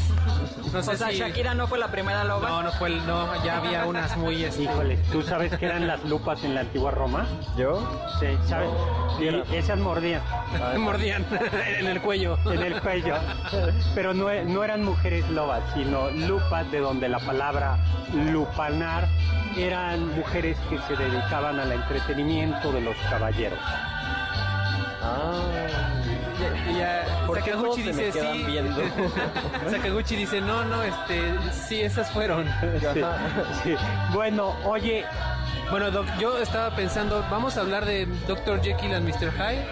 No sé O sea, si... Shakira no fue la primera loba. No, no fue el... No, ya había unas muy... este, Híjole, ¿tú sabes qué eran las lupas en la antigua Roma? ¿Yo? Sí, ¿sabes? Y esas mordían. Mordían en el cuello. en el cuello. Pero no, no eran mujeres lobas, sino lupas, de donde la palabra lupanar eran mujeres que se dedicaban al entretenimiento de los caballeros. Ah, Y ya, ¿Por qué todos Sakaguchi dice sí. viendo? Sakaguchi dice, no, no, este, sí, esas fueron. Sí, sí. Bueno, oye, Bueno, Doc, yo estaba pensando, vamos a hablar de Dr. Jekyll and Mr. Hyde.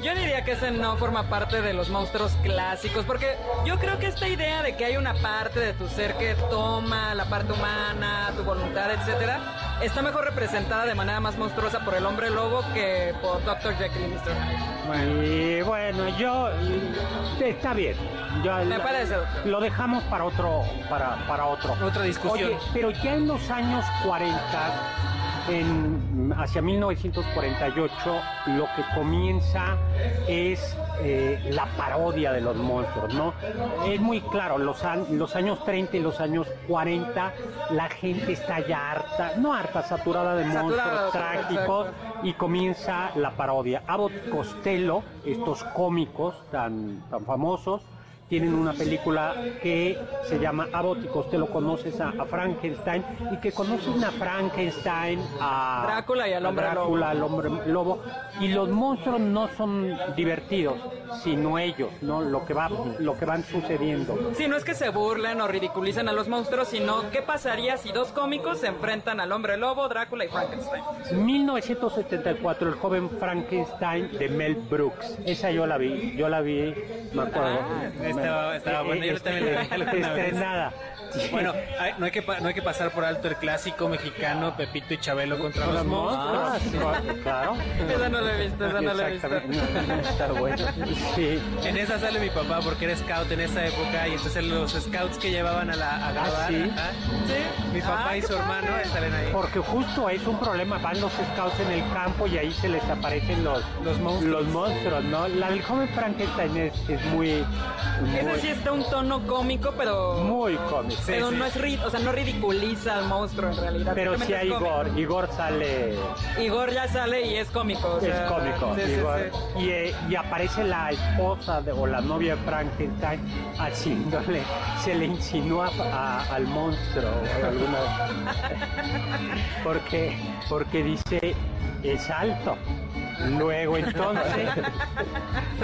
Yo diría que ese no forma parte de los monstruos clásicos, porque yo creo que esta idea de que hay una parte de tu ser que toma la parte humana, tu voluntad, etcétera, está mejor representada de manera más monstruosa por el hombre lobo que por Dr. Jekyll y Mr. Hyde. y bueno, yo está bien. Yo- Me parece. Lo dejamos para otro, para, para otro. Otra discusión. Oye, pero ya en los años 40, en, hacia 1948, lo que comienza es eh, la parodia de los monstruos, ¿no? Es muy claro, los, los años 30 y los años 40, la gente está ya harta, no harta, saturada de monstruos trágicos y comienza la parodia. Abbott Costello, estos cómicos tan, tan famosos, tienen una película que se llama Abbott y Costello conoces a, a Frankenstein y que conocen a Frankenstein, a Drácula y al hombre Drácula, al hombre lobo y los monstruos no son divertidos, sino ellos, no lo que va lo que van sucediendo. Sí, no es que se burlen o ridiculicen a los monstruos, sino qué pasaría si dos cómicos se enfrentan al hombre lobo, Drácula y Frankenstein. 1974, el joven Frankenstein de Mel Brooks. Esa yo la vi, yo la vi, me acuerdo. Estaba- estaba buena, yo también la vi alguna Bueno, hay- no, hay que, pa- no hay que pasar por alto el clásico mexicano Pepito y Chabelo contra los monstruos. Ah, sí, claro. Esa no la he visto, esa no la he visto. Exactamente. Está bueno. Sí. En esa sale mi papá porque era scout en esa época y entonces los scouts que llevaban a, la, a grabar, sí? ajá, Sí. mi papá Ah, y qué su hermano padre. salen ahí. Porque justo es un problema, van los scouts en el campo y ahí se les aparecen los, Los monstruos. los monstruos, ¿no? La del joven Frankenstein es, es muy, Ese muy, sí está un tono cómico, pero... muy cómico. Pero sí. no es ri- o sea, no ridiculiza al monstruo en realidad. Pero sí cómico. Igor, Igor sale, Igor ya sale y es cómico. o es cómico, sí, Igor. Y, eh, y aparece la esposa de- o la novia de Frankenstein haciéndole, se le insinúa a- al monstruo alguna porque, porque dice es alto. Luego entonces,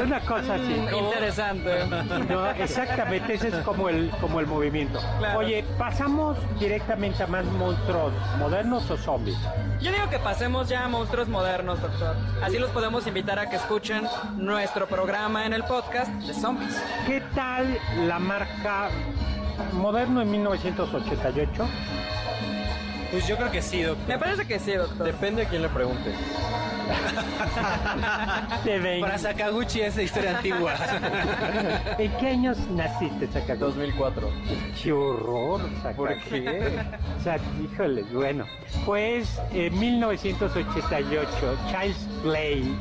una cosa así. Mm, Interesante. No, exactamente, ese es como el, como el movimiento. Claro. Oye, ¿pasamos directamente a más monstruos modernos o zombies? Yo digo que pasemos ya a monstruos modernos, doctor. Así los podemos invitar a que escuchen nuestro programa en el podcast de zombies. ¿Qué tal la marca moderno en 1988? Pues yo creo que sí, doctor. Me parece que sí, doctor. Depende a quién le pregunte. De 20. Para Sakaguchi esa historia antigua. ¿En qué años naciste, Sakaguchi? 2004. ¡Qué horror, Sakaguchi! ¿Por qué? O sea, híjole, bueno. Pues en 1988, Child's Play,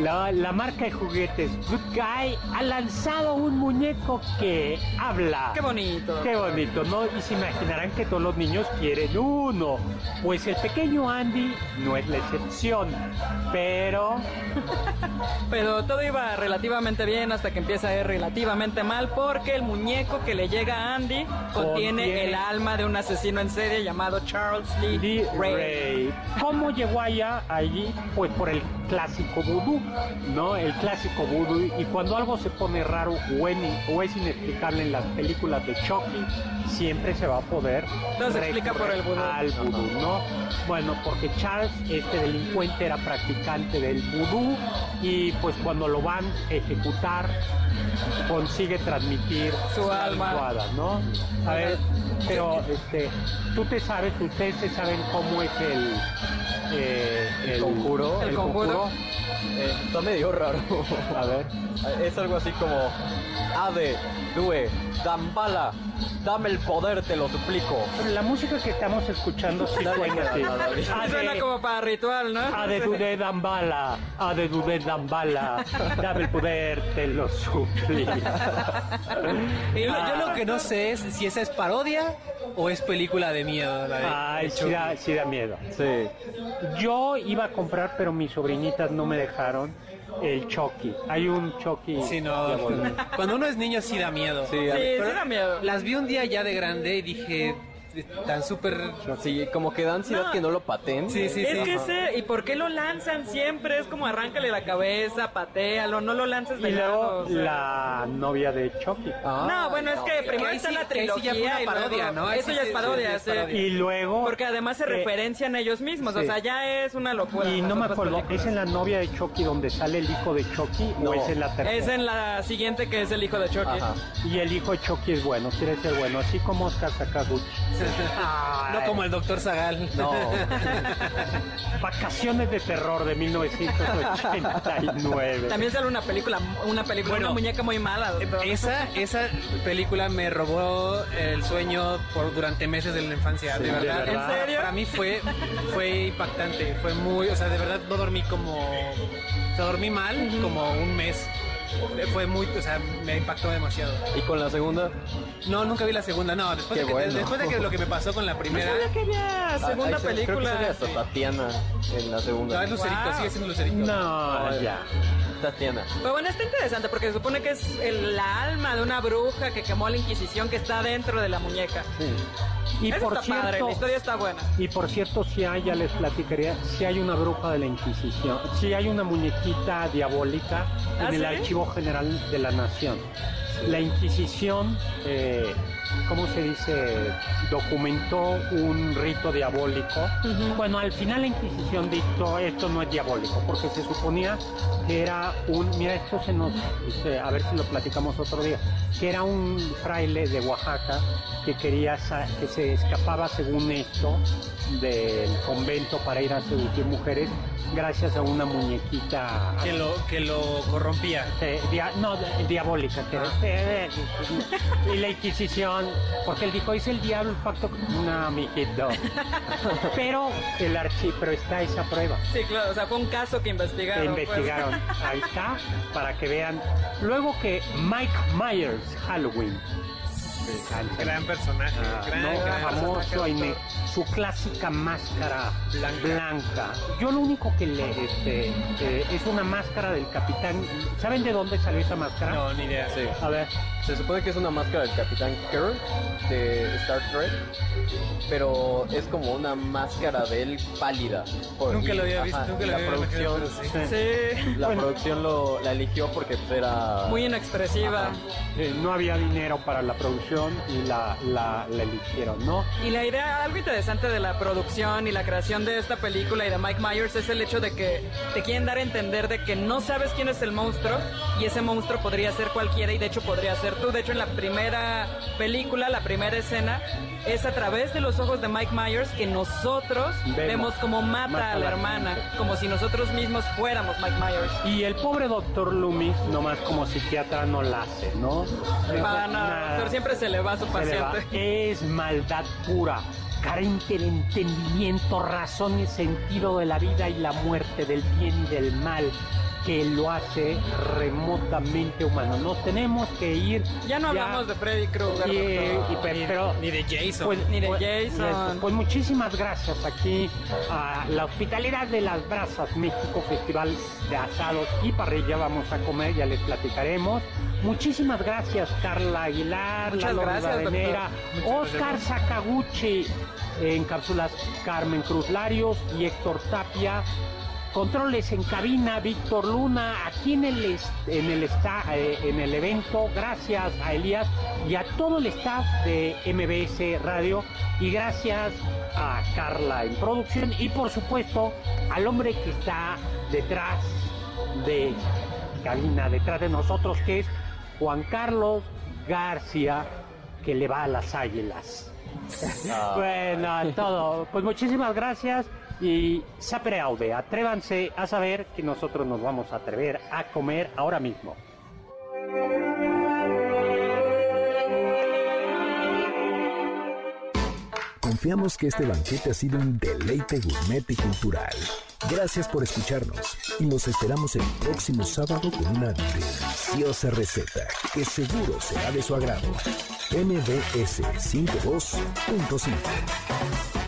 la, la marca de juguetes Good Guy, ha lanzado un muñeco que habla. Qué bonito. Qué bonito, ¿no? Y se imaginarán que todos los niños quieren uno. Pues el pequeño Andy no es la excepción. Pero Pero todo iba relativamente bien hasta que empieza a ir relativamente mal porque el muñeco que le llega a Andy contiene Contiene- el alma de un asesino en serie llamado Charles Lee, Lee Ray. Ray. ¿Cómo llegó allá allí? Pues por el clásico vudú, ¿no? El clásico vudú. Y cuando algo se pone raro o, en- o es inexplicable en las películas de Chucky, siempre se va a poder No se explica por el vudú. al vudú, ¿no? Bueno, porque Charles, este delincuente, era practicante del vudú y pues cuando lo van a ejecutar consigue transmitir Su alma. ¿no? A ver, pero este, tú te sabes, ustedes se saben cómo es el eh, el conjuro. El conjuro. Eh, está medio raro. A ver. Es algo así como Ade, Due, Dambala, dame el poder, te lo suplico. Pero la música que estamos escuchando sí suena así. Suena como para ritual, ¿no? Ade Dudé Dambala, Ade Dudé Dambala, dame el poder, te lo suplico. Y lo- yo lo que no sé es si esa es parodia o es película de miedo. La de, Ay, de sí da, sí da miedo. Sí. Yo iba a comprar, pero mis sobrinitas no me dejaron el Chucky. Hay un Chucky. Sí, no. Cuando uno es niño sí da miedo. Sí, Sí, da miedo. Las vi un día ya de grande y dije, tan súper... sí, como que da ansiedad No. que no lo paten. Sí, sí, es sí. que ese, ¿y por qué lo lanzan siempre? Es como arráncale la cabeza, patealo, no lo lances de Y lado. luego la novia de Chucky. Ah, No, bueno, es que primero está sí- la ahí sí ya trilogía fue una y luego- parodia, ¿no? Eso sí ya es parodia, sí, es sí. parodia. Y luego. Porque además se eh, referencian a ellos mismos, o sea, ya es una locura. Y no me acuerdo, películas. ¿es en la novia de Chucky donde sale el hijo de Chucky No. o es en la tercera? Es en la siguiente que es el hijo de Chucky. Ajá. Y el hijo de Chucky es bueno, quiere ser bueno, así como Oscar Sakaguchi. No como el doctor Zagal. No. Vacaciones de terror de 1989. También sale una película, una película, Bueno, una muñeca muy mala. doctor. Esa, esa película me robó el sueño por durante meses de la infancia, Sí, de de verdad. verdad. ¿En serio? Para mí fue, fue impactante, fue muy, o sea, de verdad no dormí como, o sea, dormí mal como un mes. Fue muy, o sea, me impactó demasiado. ¿Y con la segunda? No, nunca vi la segunda, no, después, Qué de que, bueno. después de que lo que me pasó con la No primera. sabía que había segunda Ah, ahí se- Creo que película. hasta Tatiana en la segunda. No, es Lucerito, Wow. sigue siendo Lucerito. No, ya. Tatiana. Pero bueno, está interesante porque se supone que es el- la alma de una bruja que quemó la Inquisición que está dentro de la muñeca. Y Eso por está padre, cierto, la historia está buena. y por cierto, si hay, ya les platicaría, si hay una bruja de la Inquisición, si hay una muñequita diabólica ¿Ah, en el sí? General de la Nación. La Inquisición, eh, ¿cómo se dice? Documentó un rito diabólico. Bueno, al final la Inquisición dictó esto no es diabólico, porque se suponía que era un, mira, esto se nos, dice, a ver si lo platicamos otro día, que era un fraile de Oaxaca que quería, que se escapaba según esto del convento para ir a seducir mujeres gracias a una muñequita Que lo, que lo corrompía. eh, dia- no, di- diabólica, que Ah. eh, eh, y la Inquisición, porque él dijo, es el diablo el pacto, con-". no, mijito, pero el archivo, pero está esa prueba, Sí, claro, o sea, fue un caso que que investigaron. pues. investigaron, ahí está, para que vean, luego que Mike Myers, Halloween, Gran personaje. Ah, gran, no, gran famoso doctor. su clásica máscara Blanca. blanca. Yo lo único que le este eh, es una máscara del capitán. ¿Saben de dónde salió esa máscara? No, ni idea. Sí. A ver, Se supone que es una máscara del Capitán Kirk de Star Trek, pero es como una máscara de él pálida. Por- Nunca y- lo había visto, ajá, nunca lo la había producción, imaginado, sí. Sí, La Bueno. producción lo, la eligió porque era muy inexpresiva. eh, no había dinero para la producción y la, la, la eligieron, ¿no? Y la idea, algo interesante de la producción y la creación de esta película y de Mike Myers es el hecho de que te quieren dar a entender de que no sabes quién es el monstruo y ese monstruo podría ser cualquiera y de hecho podría ser tú. De hecho, en la primera película, la primera escena, es a través de los ojos de Mike Myers que nosotros Vemos. vemos cómo mata, Mata a la hermana, como si nosotros mismos fuéramos Mike Myers. Y el pobre doctor Loomis, nomás como psiquiatra, no la hace, ¿no? Para nada, doctor, siempre se le va a su Se paciente. Es maldad pura, carente de entendimiento, razón y sentido de la vida y la muerte, del bien y del mal, que lo hace remotamente humano. Nos tenemos que ir. Ya no hablamos de Freddy Krueger, y, y pero, Ni de Jason. pues, Ni de pues, Jason. eso. Pues muchísimas gracias aquí a la hospitalidad de las Brasas México Festival de Asados y Parrilla. Vamos a comer, ya les platicaremos. Muchísimas gracias Carla Aguilar, Muchas Lalo gracias, Oscar Sakaguchi, en cápsulas Carmen Cruz Larios y Héctor Tapia. Controles en cabina, Víctor Luna, aquí en el, en el, eh, en el evento, gracias a Elías y a todo el staff de MBS Radio y gracias a Carla en producción y por supuesto al hombre que está detrás de cabina, detrás de nosotros, que es Juan Carlos García, que le va a las águilas. Ah. bueno, todo. Pues muchísimas gracias y sapere aude. Atrévanse a saber que nosotros nos vamos a atrever a comer ahora mismo. Confiamos que este banquete ha sido un deleite gourmet y cultural. Gracias por escucharnos y nos esperamos el próximo sábado con una deliciosa receta que seguro será de su agrado. MBS 52.5